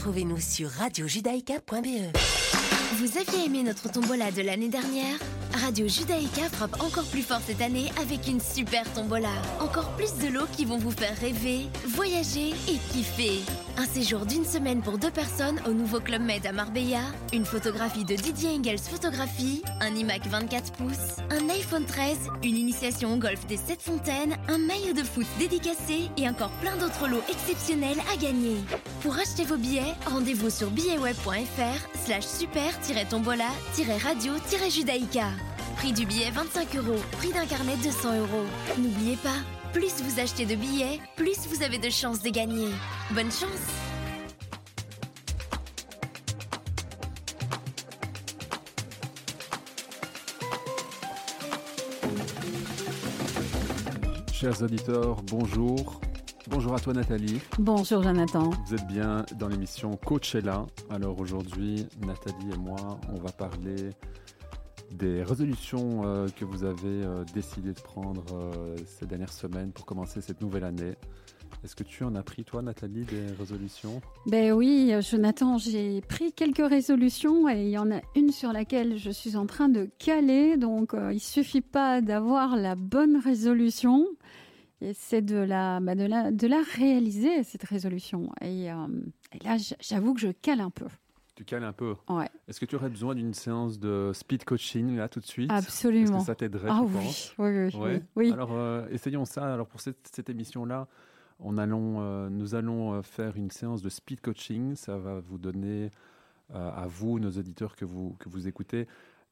Retrouvez-nous sur radiojudaïka.be. Vous aviez aimé notre tombola de l'année dernière? Radio Judaïka frappe encore plus fort cette année avec une super tombola. Encore plus de lots qui vont vous faire rêver, voyager et kiffer. Un séjour d'une semaine pour deux personnes au nouveau Club Med à Marbella, une photographie de Didier Engels Photographie, un iMac 24 pouces, un iPhone 13, une initiation au golf des 7 fontaines, un maillot de foot dédicacé et encore plein d'autres lots exceptionnels à gagner. Pour acheter vos billets, rendez-vous sur billetweb.fr slash super-radio-radio-judaïka. Prix du billet 25 euros, prix d'un carnet 200 euros. N'oubliez pas, plus vous achetez de billets, plus vous avez de chances de gagner. Bonne chance Chers auditeurs, bonjour. Bonjour à toi Nathalie. Bonjour Jonathan. Vous êtes bien dans l'émission Coachella. Alors aujourd'hui, Nathalie et moi, on va parler des résolutions euh, que vous avez euh, décidé de prendre euh, ces dernières semaines pour commencer cette nouvelle année. Est-ce que tu en as pris, toi, Nathalie, des résolutions? Ben oui, Jonathan, j'ai pris quelques résolutions et il y en a une sur laquelle je suis en train de caler. Donc, il suffit pas d'avoir la bonne résolution, c'est de la, bah, de la, de la réaliser cette résolution. Et, et là, j'avoue que je cale un peu. Tu cales un peu. Ouais. Est-ce que tu aurais besoin d'une séance de speed coaching là tout de suite? Absolument. Est-ce que ça t'aiderait Ah oui, oui, oui, Ouais. oui. Alors euh, essayons ça. Alors pour cette, cette émission-là, on allons, euh, nous allons euh, faire une séance de speed coaching. Ça va vous donner euh, à vous, nos auditeurs que vous, que vous écoutez,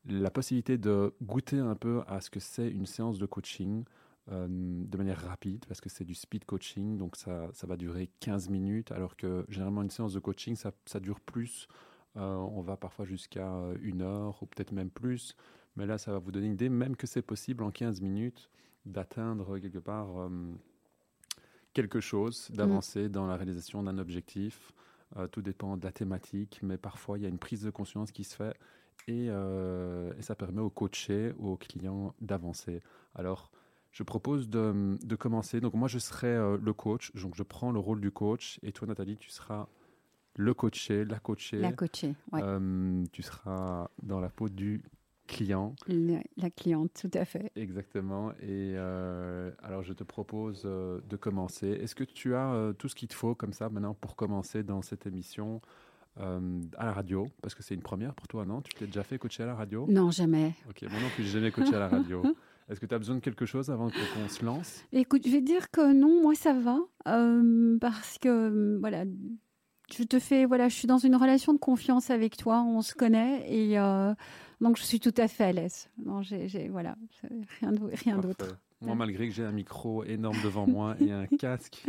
la possibilité de goûter un peu à ce que c'est une séance de coaching euh, de manière rapide, parce que c'est du speed coaching, donc ça, ça va durer 15 minutes, alors que généralement une séance de coaching, ça, ça dure plus. Euh, on va parfois jusqu'à euh, une heure ou peut-être même plus. Mais là, ça va vous donner une idée, même que c'est possible en 15 minutes d'atteindre quelque part euh, quelque chose, d'avancer dans la réalisation d'un objectif. Euh, tout dépend de la thématique, mais parfois il y a une prise de conscience qui se fait et, euh, et ça permet au coaché ou au client d'avancer. Alors, je propose de, de commencer. Donc moi, je serai euh, le coach, donc je prends le rôle du coach et toi, Nathalie, tu seras le coaché, la coachée. La coachée, ouais. Euh, tu seras dans la peau du client. La, la cliente, tout à fait. Exactement. Et euh, alors, je te propose euh, de commencer. Est-ce que tu as tout ce qu'il te faut comme ça maintenant pour commencer dans cette émission euh, à la radio? Parce que c'est une première pour toi, non? Tu t'es déjà fait coacher à la radio? Non, jamais. Ok, moi non plus, jamais coaché à la radio. Est-ce que tu as besoin de quelque chose avant qu'on se lance? Écoute, je vais dire que non, moi ça va, euh, parce que voilà, je te fais, voilà, je suis dans une relation de confiance avec toi, on se connaît et euh, donc je suis tout à fait à l'aise. Non, j'ai, voilà, rien, rien d'autre. Moi, malgré que j'ai un micro énorme devant moi et un casque,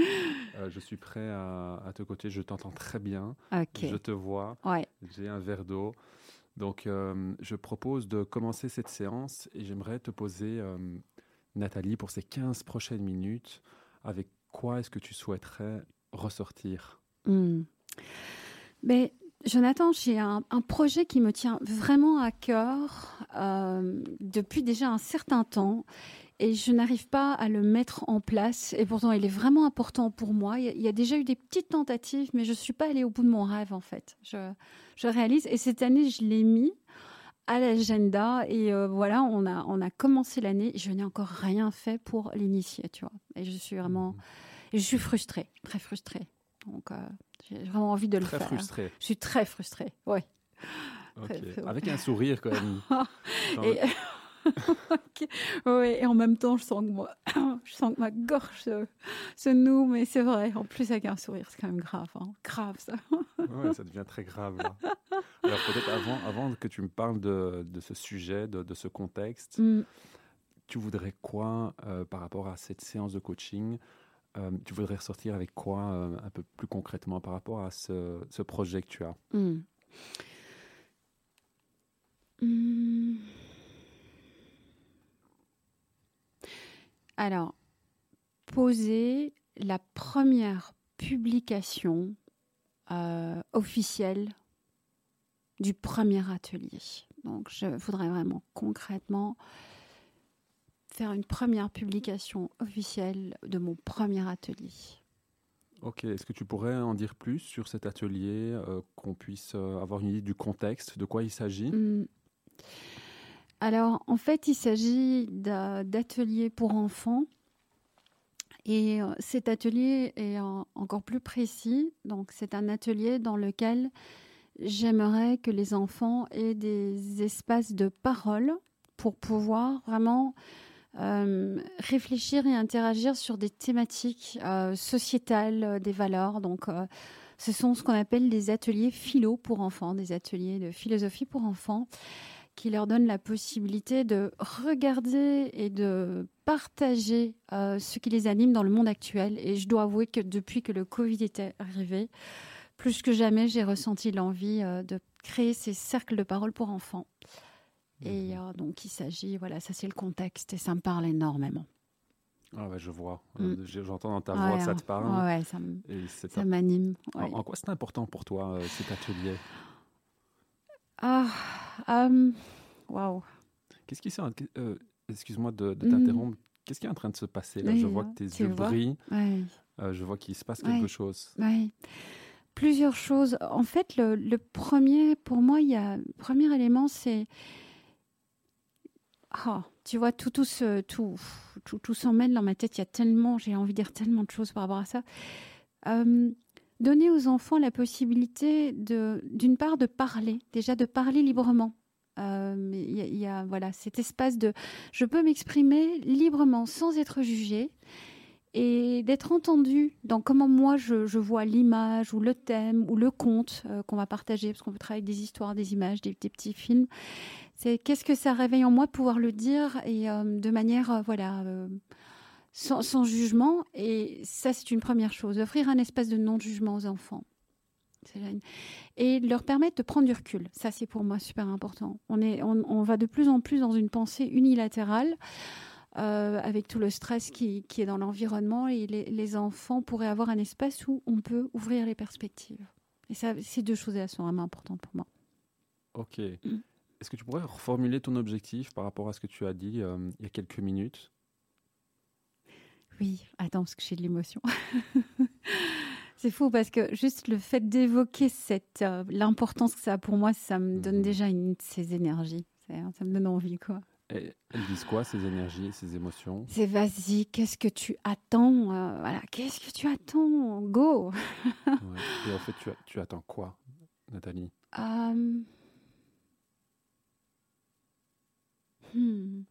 euh, je suis prêt à, à te coacher. Je t'entends très bien. Je te vois. Ouais. J'ai un verre d'eau. Donc, euh, je propose de commencer cette séance et j'aimerais te poser, Nathalie, pour ces 15 prochaines minutes, avec quoi est-ce que tu souhaiterais ressortir? Hmm. Mais Jonathan, j'ai un, un projet qui me tient vraiment à cœur euh, depuis déjà un certain temps et je n'arrive pas à le mettre en place. Et pourtant, il est vraiment important pour moi. Il y a, déjà eu des petites tentatives, mais je suis pas allée au bout de mon rêve en fait. Je, je réalise et cette année, je l'ai mis à l'agenda et euh, voilà, on a on a commencé l'année. Je n'ai encore rien fait pour l'initier, tu vois. Et je suis vraiment, et je suis frustrée, très frustrée. Donc, euh, j'ai vraiment envie de le Très faire. frustré. Je suis très frustrée, oui. Ok. Très, très- Avec un sourire quand même. Et. Ouais, et en même temps, je sens que moi, je sens que ma gorge se, se noue, mais c'est vrai. En plus, avec un sourire, c'est quand même grave, hein. grave ça. Ouais, ça devient très grave. là. Alors peut-être avant, avant que tu me parles de, de ce sujet, de, de ce contexte, Mm. tu voudrais quoi euh, par rapport à cette séance de coaching Euh, Tu voudrais ressortir avec quoi euh, un peu plus concrètement par rapport à ce, projet que tu as? Hmm. Hmm. Alors, poser la première publication euh, officielle du premier atelier. Donc, je voudrais vraiment concrètement faire une première publication officielle de mon premier atelier. Ok, est-ce que tu pourrais en dire plus sur cet atelier, euh, qu'on puisse euh, avoir une idée du contexte, de quoi il s'agit? Hmm. Alors, en fait, il s'agit d'a- d'ateliers pour enfants. Et euh, cet atelier est en- encore plus précis. Donc, c'est un atelier dans lequel j'aimerais que les enfants aient des espaces de parole pour pouvoir vraiment euh, réfléchir et interagir sur des thématiques euh, sociétales, euh, des valeurs. Donc, ce sont ce qu'on appelle des ateliers philo pour enfants, des ateliers de philosophie pour enfants qui leur donnent la possibilité de regarder et de partager ce qui les anime dans le monde actuel. Et je dois avouer que depuis que le Covid était arrivé, plus que jamais, j'ai ressenti l'envie de créer ces cercles de parole pour enfants. Et Mhm. euh, donc, il s'agit, voilà, ça c'est le contexte et ça me parle énormément. Ah ouais, je vois. Mm. Euh, j'ai- J'entends dans ta Ouais, voix que ça hein. te parle. Ouais, ça me- Et c'est ça un- m'anime. en, ouais. en quoi c'est important pour toi, euh, cet atelier? Ah, euh, waouh. Qu'est-ce qui s'est... euh, Excuse-moi de, de Mhm. t'interrompre. Qu'est-ce qui est en train de se passer là? Je vois hein, que tes tu yeux brillent. Euh, je vois qu'il se passe quelque chose. Oui. Plusieurs choses. En fait, le, le premier, pour moi, il y a, le premier élément, c'est. Ah, tu vois, tout, tout, tout, tout, tout s'emmène dans ma tête. Il y a tellement, j'ai envie de dire tellement de choses par rapport à ça. Euh, donner aux enfants la possibilité, de, d'une part, de parler, déjà de parler librement. Euh, il y a- voilà cet espace de je peux m'exprimer librement sans être jugée et d'être entendu dans comment moi je, vois l'image ou le thème ou le conte euh, qu'on va partager, parce qu'on peut travailler avec des histoires, des images, des petits films. C'est qu'est-ce que ça réveille en moi de pouvoir le dire et euh, de manière euh, voilà euh, sans, sans jugement. Et ça c'est une première chose, offrir un espace de non-jugement aux enfants. Une- Et leur permettre de prendre du recul. Ça, c'est pour moi super important. On, est, on, on va de plus en plus dans une pensée unilatérale euh, avec tout le stress qui, qui est dans l'environnement et les, les enfants pourraient avoir un espace où on peut ouvrir les perspectives. Et ça, ces deux choses-là sont vraiment importantes pour moi. Ok. Mm. Est-ce que tu pourrais reformuler ton objectif par rapport à ce que tu as dit euh, il y a quelques minutes? Oui, attends, parce que j'ai de l'émotion. C'est fou parce que juste le fait d'évoquer cette euh, l'importance que ça a pour moi, ça me donne Mhm. déjà une de ces énergies. C'est- Ça me donne envie, quoi. Et Elles disent quoi, ces énergies, ces émotions? C'est vas-y, qu'est-ce que tu attends euh, Voilà, qu'est-ce que tu attends? Go Ouais. Et en fait, tu, attends quoi, Nathalie? Euh, hmm.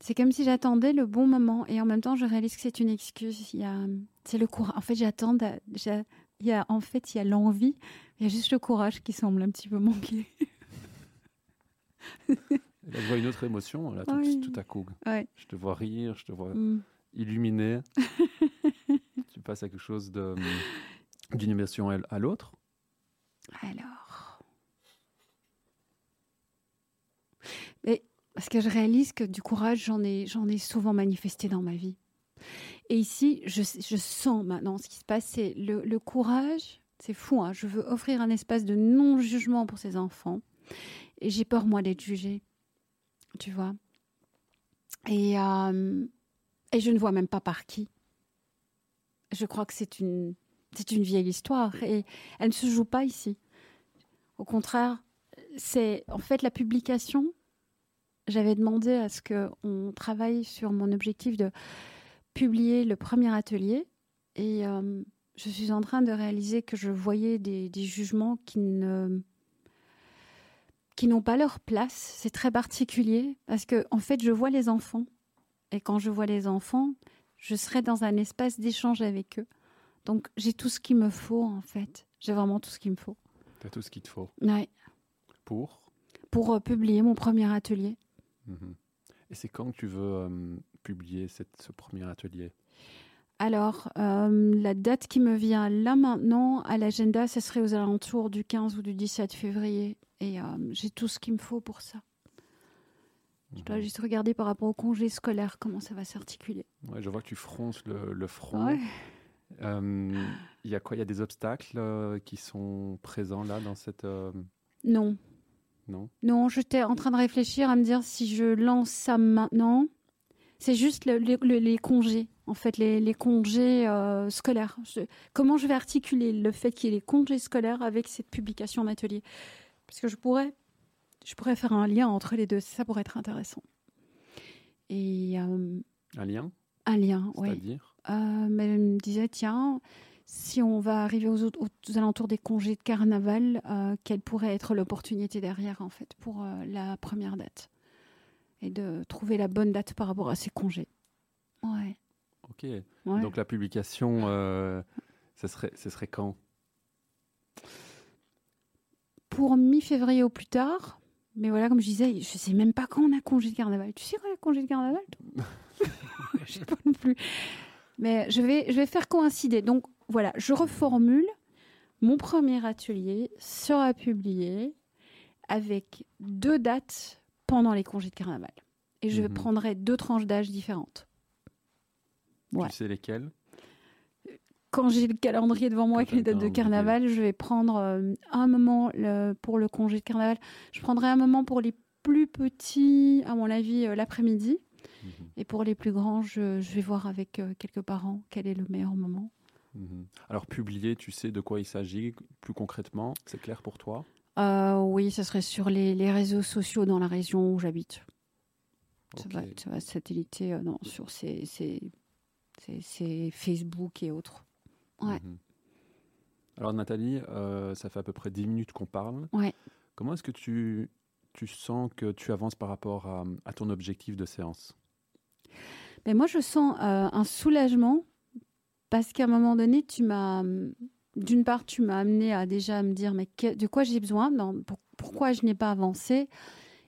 C'est comme si j'attendais le bon moment et en même temps je réalise que c'est une excuse. Il y a, c'est le courage. En fait, j'attends. Il y a, en fait, il y a l'envie. Il y a juste le courage qui semble un petit peu manquer. Là, je vois une autre émotion, là, tout, Oui. tout à coup. Ouais. Je te vois rire, je te vois Hmm. illuminé. tu passes à quelque chose de, d'une émotion à l'autre? Alors. Mais parce que je réalise que du courage, j'en ai, souvent manifesté dans ma vie. Et ici, je, sens maintenant ce qui se passe, c'est le, courage. C'est fou, hein, je veux offrir un espace de non-jugement pour ces enfants. Et j'ai peur, moi, d'être jugée. Tu vois? Et, euh, et je ne vois même pas par qui. Je crois que c'est une vieille histoire. Et elle ne se joue pas ici. Au contraire, c'est en fait la publication. J'avais demandé à ce qu'on travaille sur mon objectif de publier le premier atelier. Et euh, je suis en train de réaliser que je voyais des, des jugements qui ne qui n'ont pas leur place. C'est très particulier parce que en fait, je vois les enfants. Et quand je vois les enfants, je serai dans un espace d'échange avec eux. Donc j'ai tout ce qu'il me faut en fait. J'ai vraiment tout ce qu'il me faut. Tu as tout ce qu'il te faut Ouais. pour? Pour euh, publier mon premier atelier. Mhm. Et c'est quand que tu veux euh, publier cette- ce premier atelier? Alors, euh, la date qui me vient là maintenant à l'agenda, ce serait aux alentours du 15 ou du 17 février. Et euh, j'ai tout ce qu'il me faut pour ça. Je dois Mhm. juste regarder par rapport au congé scolaire comment ça va s'articuler. Ouais, je vois que tu fronces le, le front. Ouais. Euh, Il y a quoi? Il y a des obstacles qui sont présents là dans cette. Non, Non non, j'étais en train de réfléchir à me dire si je lance ça maintenant, C'est juste les congés, en fait, les, congés euh, scolaires. comment je vais articuler le fait qu'il y ait les congés scolaires avec cette publication d'atelier Parce que je pourrais, je pourrais faire un lien entre les deux. Ça pourrait être intéressant. Et, euh, un lien? Un lien, oui. C'est-à-dire? Euh, Mais elle me disait, tiens, si on va arriver aux, aux alentours des congés de carnaval, quelle pourrait être l'opportunité derrière, en fait, pour la première date et de trouver la bonne date par rapport à ses congés. Ouais. Ok. Donc la publication, euh, ce, serait, ce serait quand? Pour mi-février au plus tard. Mais voilà, comme je disais, je sais même pas quand on a congé de carnaval. Tu sais quand on a congé de carnaval? Je sais pas non plus. Mais je vais, je vais faire coïncider. Donc voilà, je reformule. Mon premier atelier sera publié avec deux dates pendant les congés de carnaval. Et je mhm. prendrai deux tranches d'âge différentes. Tu sais lesquelles? Quand j'ai le calendrier devant moi avec les dates de carnaval, je vais prendre euh, un moment pour le congé de carnaval. Je prendrai un moment pour les plus petits, à mon avis, euh, l'après-midi. Mhm. Et pour les plus grands, je, vais voir avec euh, quelques parents quel est le meilleur moment. Mhm. Alors, publier, tu sais de quoi il s'agit plus concrètement C'est clair pour toi? Euh, oui, ça serait sur les, réseaux sociaux dans la région où j'habite. Ça, va, satelliter euh, sur ces, Facebook et autres. Ouais. Mhm. Alors Nathalie, euh, ça fait à peu près 10 minutes qu'on parle. Ouais. Comment est-ce que tu, tu sens que tu avances par rapport à, ton objectif de séance? Ben Moi, je sens un soulagement parce qu'à un moment donné, tu m'as d'une part, tu m'as amené à déjà me dire mais de quoi j'ai besoin, pourquoi je n'ai pas avancé?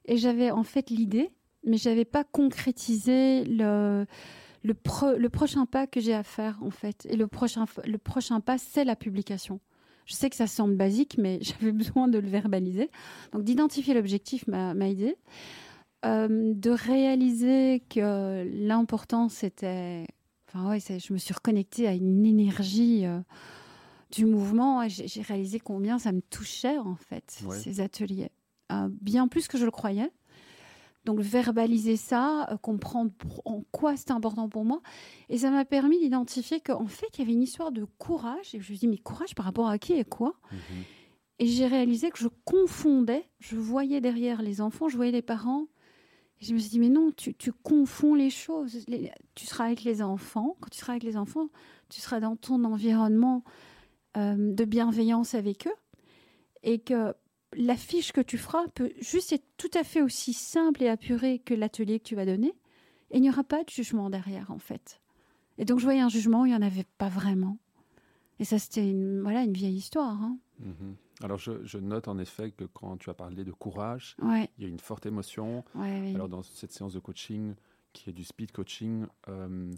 Et j'avais en fait l'idée, mais je n'avais pas concrétisé le, prochain pas que j'ai à faire en fait. Et le prochain, le prochain pas, c'est la publication. Je sais que ça semble basique, mais j'avais besoin de le verbaliser. Donc d'identifier l'objectif m'a aidé. Euh, de réaliser que l'important c'était... Enfin ouais, je me suis reconnectée à une énergie... Euh, du mouvement, j'ai réalisé combien ça me touchait en fait, ces ateliers. Euh, bien plus que je le croyais. Donc verbaliser ça, euh, comprendre en quoi c'était important pour moi. Et ça m'a permis d'identifier qu'en fait, il y avait une histoire de courage. Et je me suis dit, mais courage par rapport à qui et quoi? Mhm. Et j'ai réalisé que je confondais, je voyais derrière les enfants, je voyais les parents. Et je me suis dit, mais non, tu, confonds les choses. tu seras avec les enfants. Quand tu seras avec les enfants, tu seras dans ton environnement euh, de bienveillance avec eux et que l'affiche que tu feras peut juste être tout à fait aussi simple et apurée que l'atelier que tu vas donner et il n'y aura pas de jugement derrière en fait. Et donc je voyais un jugement, il n'y en avait pas vraiment. Et ça c'était une, voilà, une vieille histoire. Hein. Mhm. Alors je, note en effet que quand tu as parlé de courage, il y a une forte émotion. Alors dans cette séance de coaching qui est du speed coaching, euh,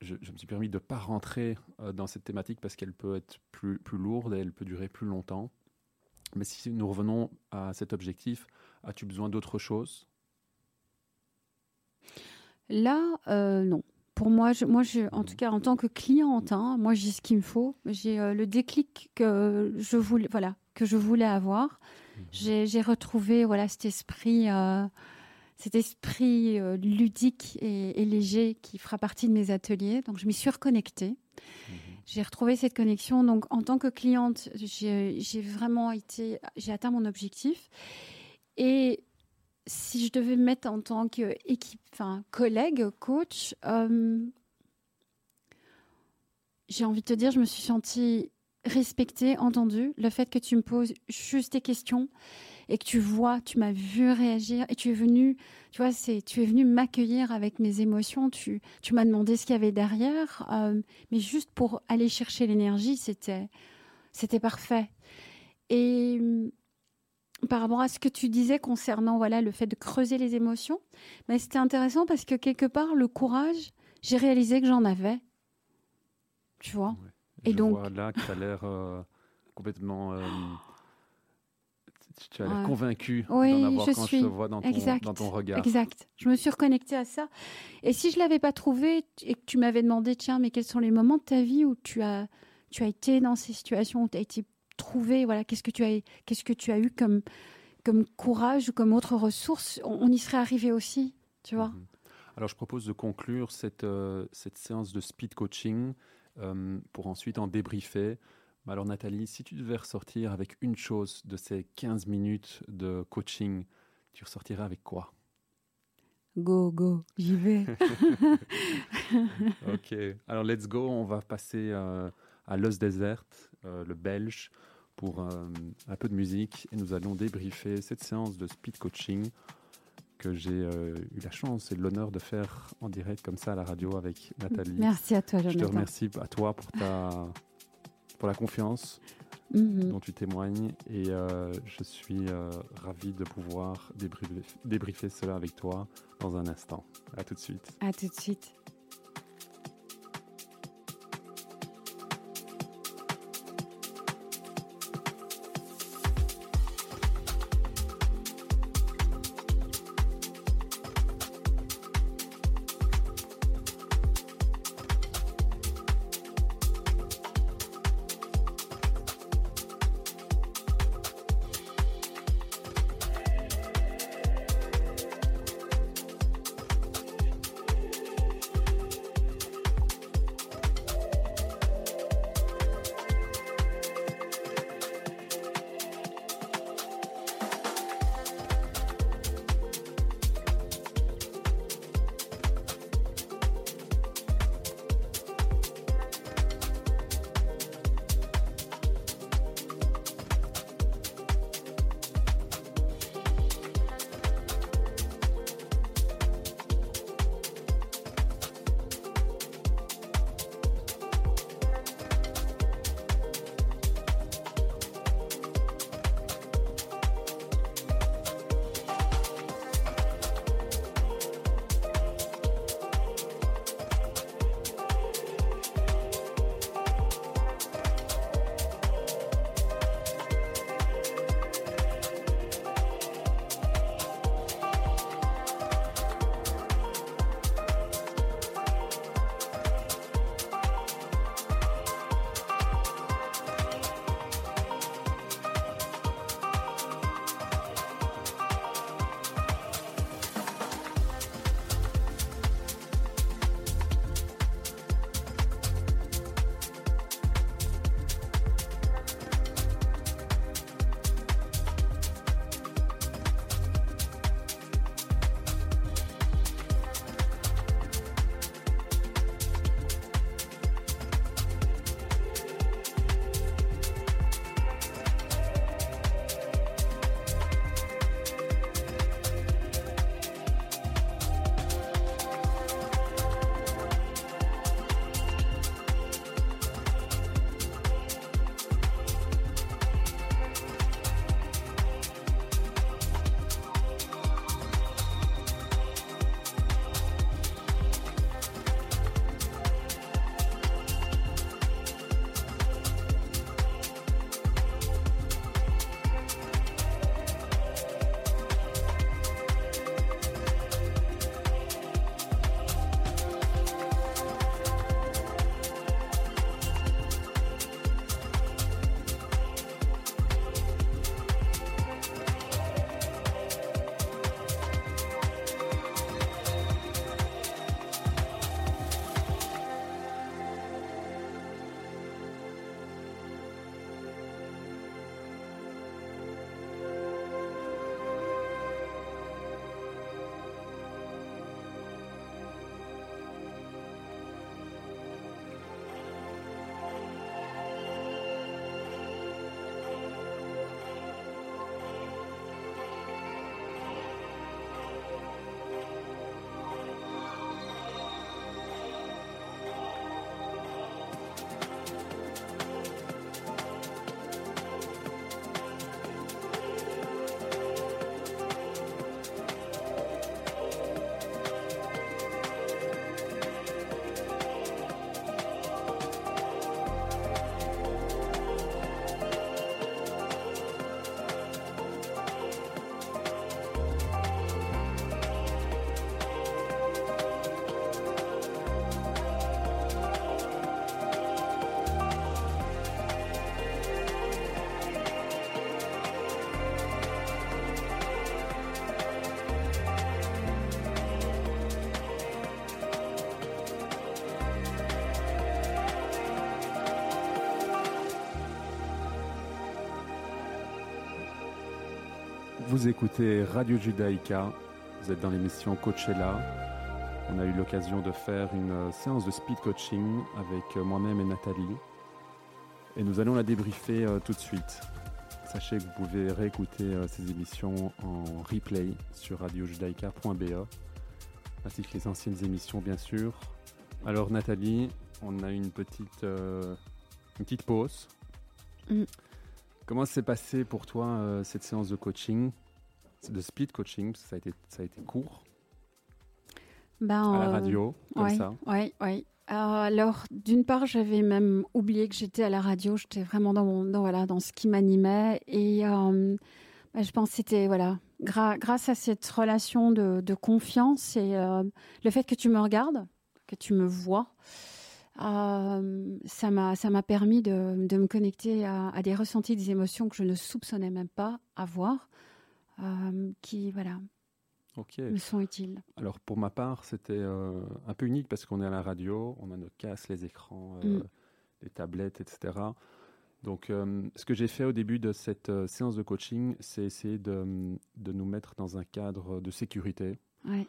je, me suis permis de ne pas rentrer euh, dans cette thématique parce qu'elle peut être plus, plus lourde et elle peut durer plus longtemps. Mais si nous revenons à cet objectif, as-tu besoin d'autre chose? Là, euh, non. Pour moi, je, moi je, en tout cas, en tant que cliente, hein, moi, j'ai ce qu'il me faut. J'ai euh, le déclic que je voulais, voilà, que je voulais avoir. Mhm. J'ai retrouvé voilà, cet esprit cet esprit euh, ludique et, léger qui fera partie de mes ateliers. Donc, je m'y suis reconnectée. Mhm. J'ai retrouvé cette connexion. Donc, en tant que cliente, j'ai vraiment été, j'ai atteint mon objectif. Et si je devais me mettre en tant qu'équipe, enfin, collègue, coach, euh, j'ai envie de te dire, je me suis sentie respectée, entendue. Le fait que tu me poses juste des questions et que tu vois, tu m'as vu réagir et tu es venu, tu vois, c'est, tu es venu m'accueillir avec mes émotions. Tu, tu m'as demandé ce qu'il y avait derrière, euh, mais juste pour aller chercher l'énergie, c'était, c'était parfait. Et euh, par rapport à ce que tu disais concernant voilà le fait de creuser les émotions, mais c'était intéressant parce que quelque part le courage, j'ai réalisé que j'en avais. Tu vois? Et Je donc vois là, tu as l'air euh, complètement tu as l'air convaincu d'en avoir quand je te vois dans ton, dans ton, regard. Exact. Je me suis reconnectée à ça. Et si je l'avais pas trouvé et que tu m'avais demandé, tiens, mais quels sont les moments de ta vie où tu as, tu as été dans ces situations, où tu as été trouvé, voilà, qu'est-ce que tu as, qu'est-ce que tu as eu comme, comme courage ou comme autre ressource, on, y serait arrivé aussi, tu vois. Mhm. Alors, je propose de conclure cette, euh, cette séance de speed coaching euh, pour ensuite en débriefer. Alors, Nathalie, si tu devais ressortir avec une chose de ces 15 minutes de coaching, tu ressortirais avec quoi? Go, go, j'y vais. ok, alors let's go. On va passer euh, à Los Desert, le belge, pour un peu de musique et nous allons débriefer cette séance de speed coaching que j'ai euh, eu la chance et l'honneur de faire en direct comme ça à la radio avec Nathalie. Merci à toi, Jonathan. Je te remercie à toi pour, ta, pour la confiance Mhm. dont tu témoignes et euh, je suis euh, ravi de pouvoir débriefer, débriefer cela avec toi dans un instant. À tout de suite. À tout de suite. Vous écoutez Radio Judaïka, vous êtes dans l'émission Coachella. On a eu l'occasion de faire une euh, séance de speed coaching avec euh, moi-même et Nathalie. Et nous allons la débriefer euh, tout de suite. Sachez que vous pouvez réécouter ces émissions en replay sur radiojudaïka.be, ainsi que les anciennes émissions bien sûr. Alors Nathalie, on a eu une petite, une petite pause. Mm. Comment s'est passé pour toi cette séance de coaching, de speed coaching, ça a été, ça a été court ben, à la radio, comme ça Oui, oui. alors, d'une part, j'avais même oublié que j'étais à la radio. J'étais vraiment dans, mon, dans, voilà, dans ce qui m'animait. Et euh, ben, je pense que c'était voilà, grâce à cette relation de, de confiance et euh, le fait que tu me regardes, que tu me vois, euh, ça m'a permis de, de, me connecter à, à, des ressentis, des émotions que je ne soupçonnais même pas avoir, euh, qui voilà, Ok. me sont utiles. Alors pour ma part, c'était euh, un peu unique parce qu'on est à la radio, on a nos casques, les écrans, euh, mm. les tablettes, etc. Donc ce que j'ai fait au début de cette séance de coaching, c'est essayer de, de, nous mettre dans un cadre de sécurité. Ouais.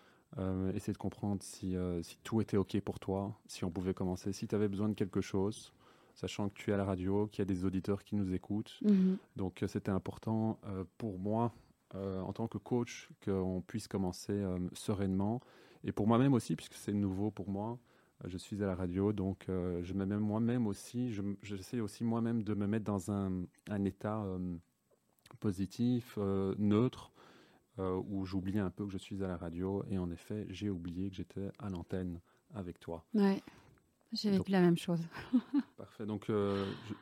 essayer de comprendre si, si, tout était OK pour toi, si on pouvait commencer, si tu avais besoin de quelque chose, sachant que tu es à la radio, qu'il y a des auditeurs qui nous écoutent. Mm-hmm. Donc c'était important pour moi euh, en tant que coach qu'on puisse commencer euh, sereinement. Et pour moi-même aussi, puisque c'est nouveau pour moi, euh, je suis à la radio, donc je me mets moi-même aussi, j'essaie aussi moi-même de me mettre dans un, état positif, neutre, où j'oublie un peu que je suis à la radio. Et en effet, j'ai oublié que j'étais à l'antenne avec toi. Ouais. J'ai vécu la même chose. parfait. Donc,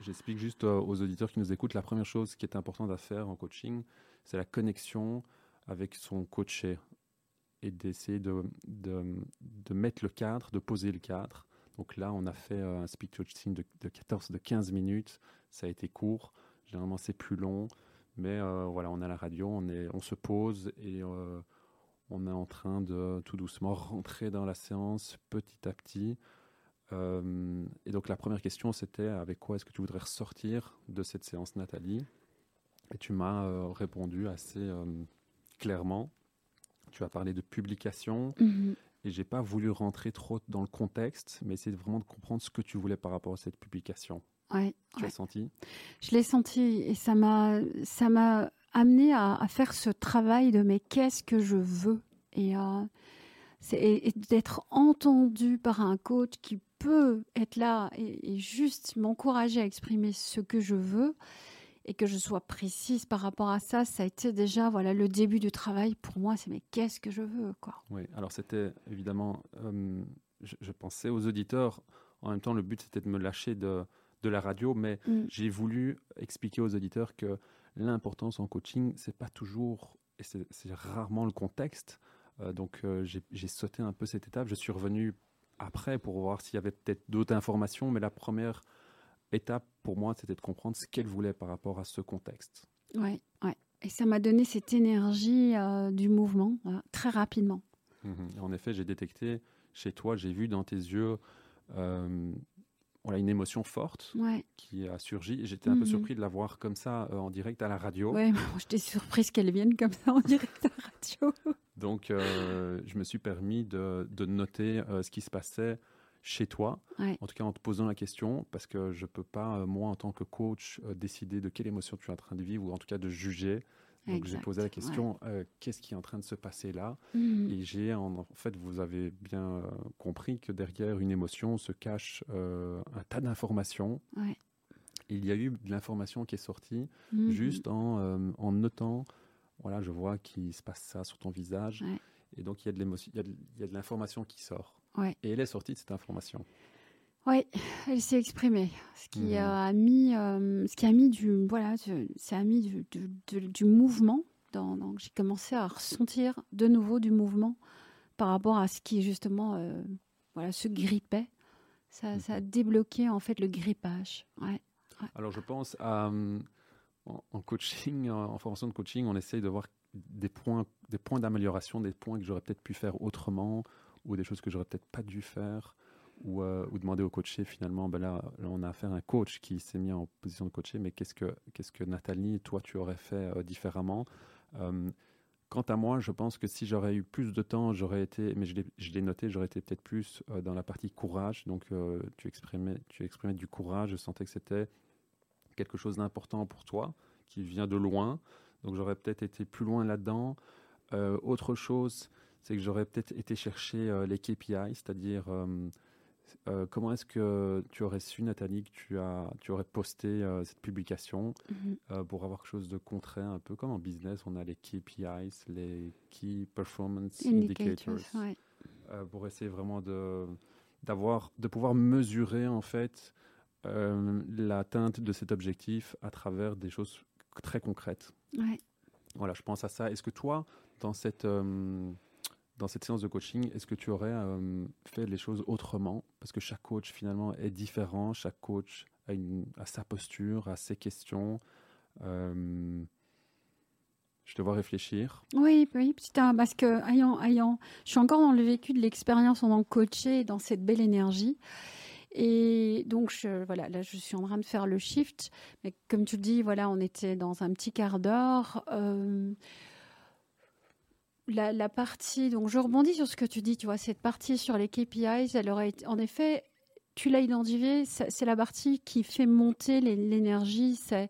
j'explique juste aux auditeurs qui nous écoutent la première chose qui est importante à faire en coaching, c'est la connexion avec son coaché et d'essayer de, de, mettre le cadre, de poser le cadre. Donc là, on a fait euh, un speak coaching de, de 14, de 15 minutes. Ça a été court. Généralement, c'est plus long. Mais euh, voilà, on a la radio, on, est, on se pose et euh, on est en train de tout doucement rentrer dans la séance petit à petit. Et donc la première question, c'était avec quoi est-ce que tu voudrais ressortir de cette séance, Nathalie? Et tu m'as euh, répondu assez euh, clairement. Tu as parlé de publication. Mhm. Et j'ai pas voulu rentrer trop dans le contexte, mais essayer vraiment de comprendre ce que tu voulais par rapport à cette publication. Ouais, tu l'as senti? Je l'ai senti et ça m'a ça m'a amené à, faire ce travail de mais qu'est-ce que je veux? Et, euh, et d'être entendu par un coach qui être là et, et juste m'encourager à exprimer ce que je veux et que je sois précise par rapport à ça, ça a été déjà voilà le début du travail pour moi. C'est mais qu'est-ce que je veux quoi? Oui, alors c'était évidemment, euh, je, pensais aux auditeurs. En même temps, le but c'était de me lâcher de, de la radio, mais mm. j'ai voulu expliquer aux auditeurs que l'importance en coaching, c'est pas toujours et c'est rarement le contexte. Euh, donc euh, j'ai sauté un peu cette étape. Je suis revenu après pour voir s'il y avait peut-être d'autres informations, mais la première étape pour moi, c'était de comprendre ce qu'elle voulait par rapport à ce contexte. Oui, ouais. Et ça m'a donné cette énergie euh, du mouvement très rapidement. Mhm. En effet, j'ai détecté chez toi, j'ai vu dans tes yeux euh, voilà, une émotion forte qui a surgi. J'étais un peu mhm. surpris de la voir comme ça euh, en direct à la radio. Oui, j'étais surprise qu'elle vienne comme ça en direct à la radio. Donc, je me suis permis de, de noter ce qui se passait chez toi, en tout cas en te posant la question, parce que je ne peux pas, euh, moi, en tant que coach, euh, décider de quelle émotion tu es en train de vivre, ou en tout cas de juger. Donc j'ai posé la question, euh, qu'est-ce qui est en train de se passer là? Mmh. Et j'ai, en, fait, vous avez bien compris que derrière une émotion se cache un tas d'informations. Il y a eu de l'information qui est sortie mmh. juste en, en, notant, voilà, je vois qu'il se passe ça sur ton visage. Et donc il y a de l'information qui sort. Et elle est sortie de cette information. Oui, elle s'est exprimée, ce qui mhm. a mis, euh, ce qui a mis du, voilà, ça a mis du, du, mouvement. Dans, donc j'ai commencé à ressentir de nouveau du mouvement par rapport à ce qui justement, euh, voilà, se grippait. Ça, ça, a mhm. débloqué en fait le grippage. Ouais, Alors je pense à, euh, en, coaching, en formation de coaching, on essaye de voir des points, des points d'amélioration, des points que j'aurais peut-être pu faire autrement, ou des choses que j'aurais peut-être pas dû faire ou, euh, demander au coaché finalement ben là, on a affaire à un coach qui s'est mis en position de coacher mais qu'est-ce que qu'est-ce que Nathalie toi tu aurais fait euh, différemment? Quant à moi, je pense que si j'aurais eu plus de temps, j'aurais été, mais je l'ai noté, j'aurais été peut-être plus euh, dans la partie courage. Donc, euh, tu, exprimais, tu exprimais du courage. Je sentais que c'était quelque chose d'important pour toi, qui vient de loin. Donc, j'aurais peut-être été plus loin là-dedans. Euh, autre chose, c'est que j'aurais peut-être été chercher les KPI, c'est-à-dire euh, comment est-ce que tu aurais su, Nathalie, que tu, as, tu aurais posté euh, cette publication mhm. euh, pour avoir quelque chose de concret, un peu comme en business, on a les KPIs, les Key Performance Indicators, pour essayer vraiment de, d'avoir, de pouvoir mesurer en fait l'atteinte de cet objectif à travers des choses très concrètes. Voilà, je pense à ça. Est-ce que toi, dans cette dans cette séance de coaching, est-ce que tu aurais euh, fait les choses autrement? Parce que chaque coach finalement est différent, chaque coach a, une, sa posture, a ses questions. Euh, je te vois réfléchir. Oui, oui, parce que ayant, ayant, je suis encore dans le vécu de l'expérience en tant que coaché, dans cette belle énergie. Et donc, je, voilà, là, je suis en train de faire le shift. Mais comme tu le dis, voilà, on était dans un petit quart d'heure. Euh, la, partie, donc je rebondis sur ce que tu dis, tu vois, cette partie sur les KPIs, elle aurait été, en effet, tu l'as identifié, c'est la partie qui fait monter l'énergie, c'est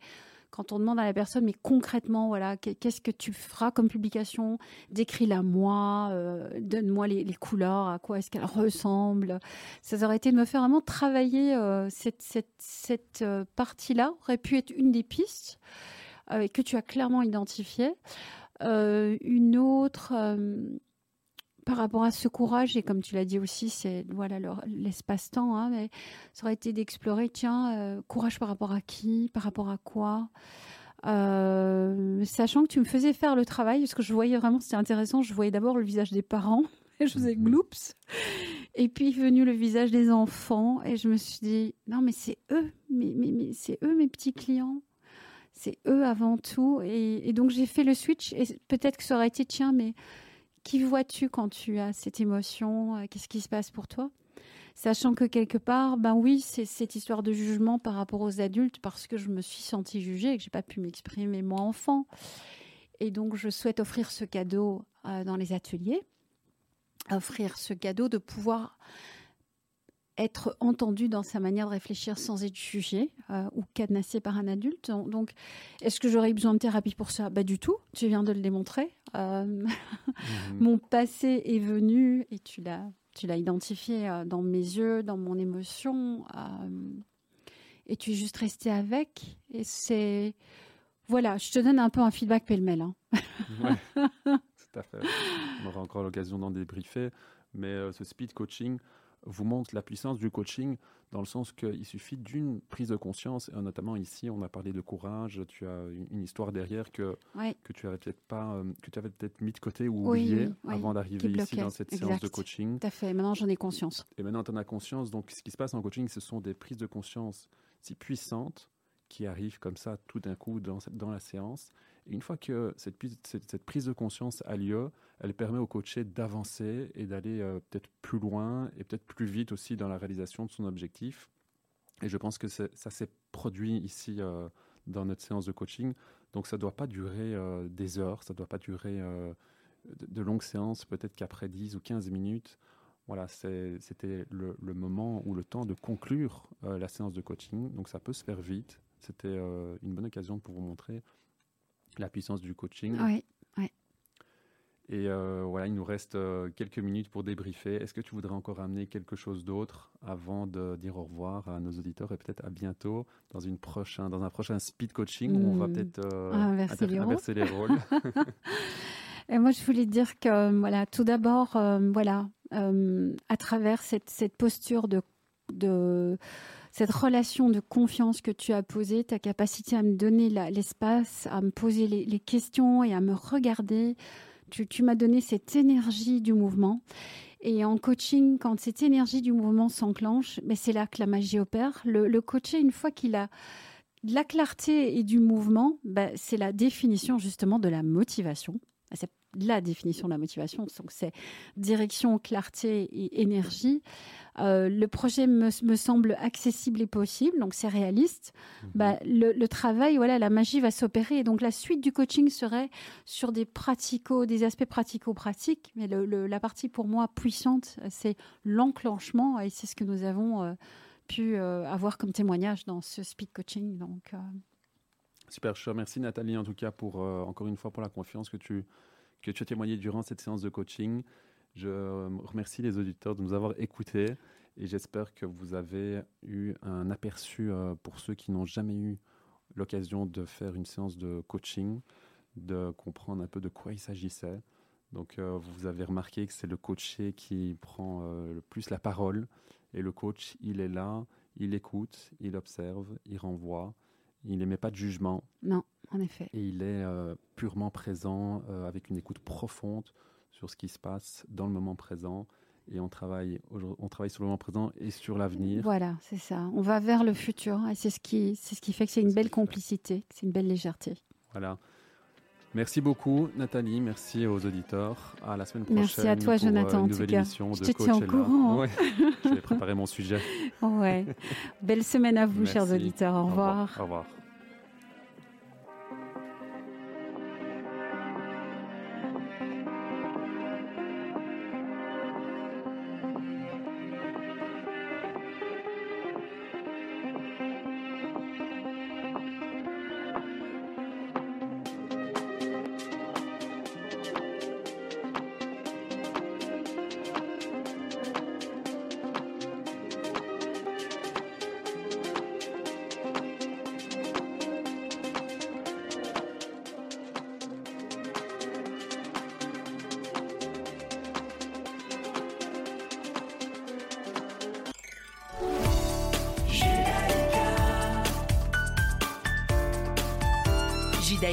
quand on demande à la personne, mais concrètement, voilà, qu'est-ce que tu feras comme publication? Décris-la moi, euh, donne-moi les, couleurs, à quoi est-ce qu'elle ressemble. Ça aurait été de me faire vraiment travailler euh, cette, cette, euh, partie-là, aurait pu être une des pistes que tu as clairement identifiées. Euh, une autre, par rapport à ce courage, et comme tu l'as dit aussi, c'est voilà l'espace-temps, hein, mais ça aurait été d'explorer, tiens, euh, courage par rapport à qui, par rapport à quoi sachant que tu me faisais faire le travail, parce que je voyais vraiment, c'était intéressant, je voyais d'abord le visage des parents, et je faisais mhm. gloops. Et puis est venu le visage des enfants, et je me suis dit, non, mais c'est eux, mais, mais, mais c'est eux mes petits clients c'est eux avant tout. Et, donc j'ai fait le switch et peut-être que ça aurait été tiens, mais qui vois-tu quand tu as cette émotion euh, Qu'est-ce qui se passe pour toi? Sachant que quelque part, ben oui, c'est cette histoire de jugement par rapport aux adultes parce que je me suis sentie jugée et que j'ai pas pu m'exprimer moi enfant. Et donc je souhaite offrir ce cadeau euh, dans les ateliers, offrir ce cadeau de pouvoir être entendu dans sa manière de réfléchir sans être jugé euh, ou cadenassé par un adulte. Donc, est-ce que j'aurais besoin de thérapie pour ça? Bah du tout, tu viens de le démontrer. Euh, mhm. Mon passé est venu et tu l'as, tu l'as identifié euh, dans mes yeux, dans mon émotion, et tu es juste resté avec. Et c'est voilà, je te donne un peu un feedback pêle-mêle. Hein. tout à fait. On aura encore l'occasion d'en débriefer, mais ce speed coaching vous montre la puissance du coaching dans le sens qu'il suffit d'une prise de conscience, et notamment ici, on a parlé de courage, tu as une, histoire derrière que, que tu avais peut-être pas, euh, que tu avais peut-être mis de côté ou oublié avant d'arriver ici dans cette séance de coaching. Tout à fait, maintenant j'en ai conscience. Et maintenant tu en as conscience, donc ce qui se passe en coaching, ce sont des prises de conscience si puissantes qui arrivent comme ça tout d'un coup dans, dans la séance une fois que cette, prise de conscience a lieu, elle permet au coaché d'avancer et d'aller euh, peut-être plus loin et peut-être plus vite aussi dans la réalisation de son objectif. Et je pense que ça s'est produit ici euh, dans notre séance de coaching. Donc ça ne doit pas durer euh, des heures, ça ne doit pas durer de, longues séances, peut-être qu'après 10 ou 15 minutes, voilà, c'était le, moment ou le temps de conclure la séance de coaching. Donc ça peut se faire vite. C'était une bonne occasion pour vous montrer la puissance du coaching. Oui, oui. Et euh, voilà, il nous reste euh, quelques minutes pour débriefer. Est-ce que tu voudrais encore amener quelque chose d'autre avant de dire au revoir à nos auditeurs et peut-être à bientôt dans, une prochain, dans un prochain speed coaching où on va hmm. peut-être euh, inverser, les inverser, les rôles, et moi, je voulais dire que, voilà, tout d'abord, voilà, à travers cette, cette posture de, de cette relation de confiance que tu as posée, ta capacité à me donner l'espace, à me poser les, questions et à me regarder. Tu, m'as donné cette énergie du mouvement. Et en coaching, quand cette énergie du mouvement s'enclenche, mais ben, c'est là que la magie opère. Le, le coaché, une fois qu'il a de la clarté et du mouvement, ben, c'est la définition justement de la motivation. La définition de la motivation. Donc c'est direction, clarté et énergie. Euh, le projet me, semble accessible et possible, donc c'est réaliste. Mhm. Bah, le, travail, voilà, la magie va s'opérer. donc la suite du coaching serait sur des pratico, des aspects pratico-pratiques. Mais la partie pour moi puissante, c'est l'enclenchement et c'est ce que nous avons euh, pu euh, avoir comme témoignage dans ce speed coaching. Donc Super, je te remercie Nathalie en tout cas pour encore une fois pour la confiance que tu que tu as témoigné durant cette séance de coaching. Je remercie les auditeurs de nous avoir écoutés et j'espère que vous avez eu un aperçu euh, pour ceux qui n'ont jamais eu l'occasion de faire une séance de coaching, de comprendre un peu de quoi il s'agissait. Donc euh, vous avez remarqué que c'est le coaché qui prend euh, le plus la parole et le coach, il est là, il écoute, il observe, il renvoie, il n'émet pas de jugement. Non, en effet. Et il est purement présent avec une écoute profonde sur ce qui se passe dans le moment présent et on travaille, on travaille sur le moment présent et sur l'avenir. Voilà, c'est ça. On va vers le futur et c'est ce qui, c'est ce qui fait que c'est une belle complicité, c'est une belle légèreté. Voilà. Merci beaucoup Nathalie, merci aux auditeurs. À la semaine prochaine. Merci à toi Jonathan. Une nouvelle émission Je te tiens au courant. Ouais. Je vais préparer mon sujet. Ouais. Belle semaine à vous, chers auditeurs. Au revoir. Au revoir.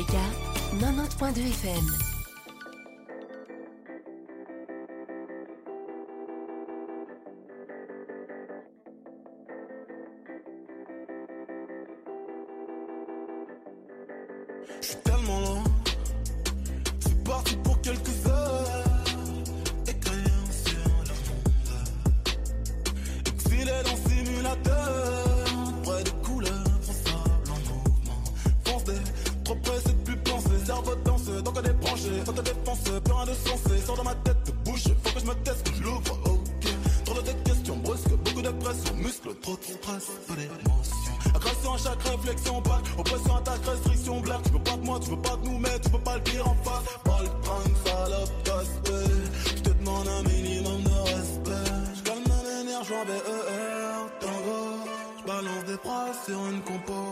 Judaïka 90.2 FM. Phrases sur une compo.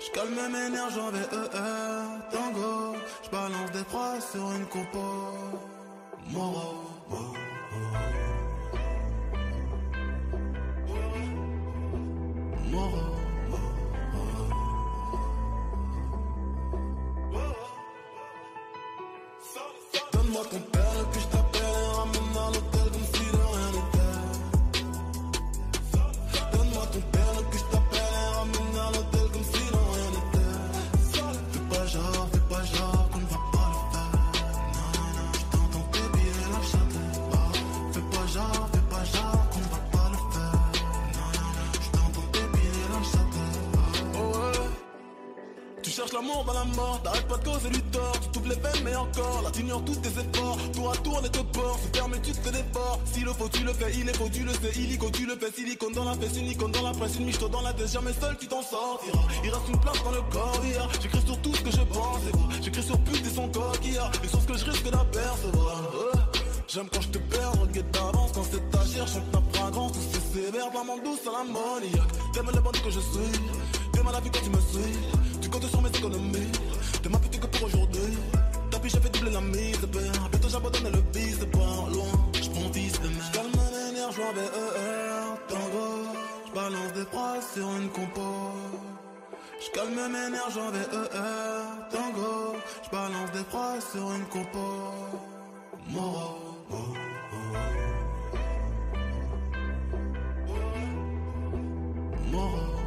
Je calme mes énergies en VER, tango. Je balance des phrases sur une compo. Moro, oh. Moro. La t'arrêtes pas de causer du tort, tu t'ouvres les veines mais encore, là t'ignores tous tes efforts, tour à tour n'est que port, se permet tu te défort, s'il le faut tu le fais, il est faux tu le sais, illico tu le fais, silicone dans la fesse, une icône dans la presse, une miche dans la tête, jamais seul tu t'en sortiras, il reste une place dans le corps, hier, j'écris sur tout ce que je pense, j'écris sur pute et son corps a, et sur ce que je risque d'apercevoir. J'aime quand je te perds, regrette d'avance. Quand c'est ta chair, chante ta fragrance, tout c'est sévère, maman douce à l'ammoniaque. T'aimes le bandit que je suis, t'aimes la vie quand tu me suis, tu comptes sur mes économies, ma pute que pour aujourd'hui. Depuis j'ai fait doubler la mise, ben, bientôt j'abandonne le bis, pas loin, j'prends fils de merde. J'calme énergie en VER, tango, j'balance des phrases sur une compo. J'calme mes énergies en VER, tango, j'balance des phrases sur une compo. Moro. Moro.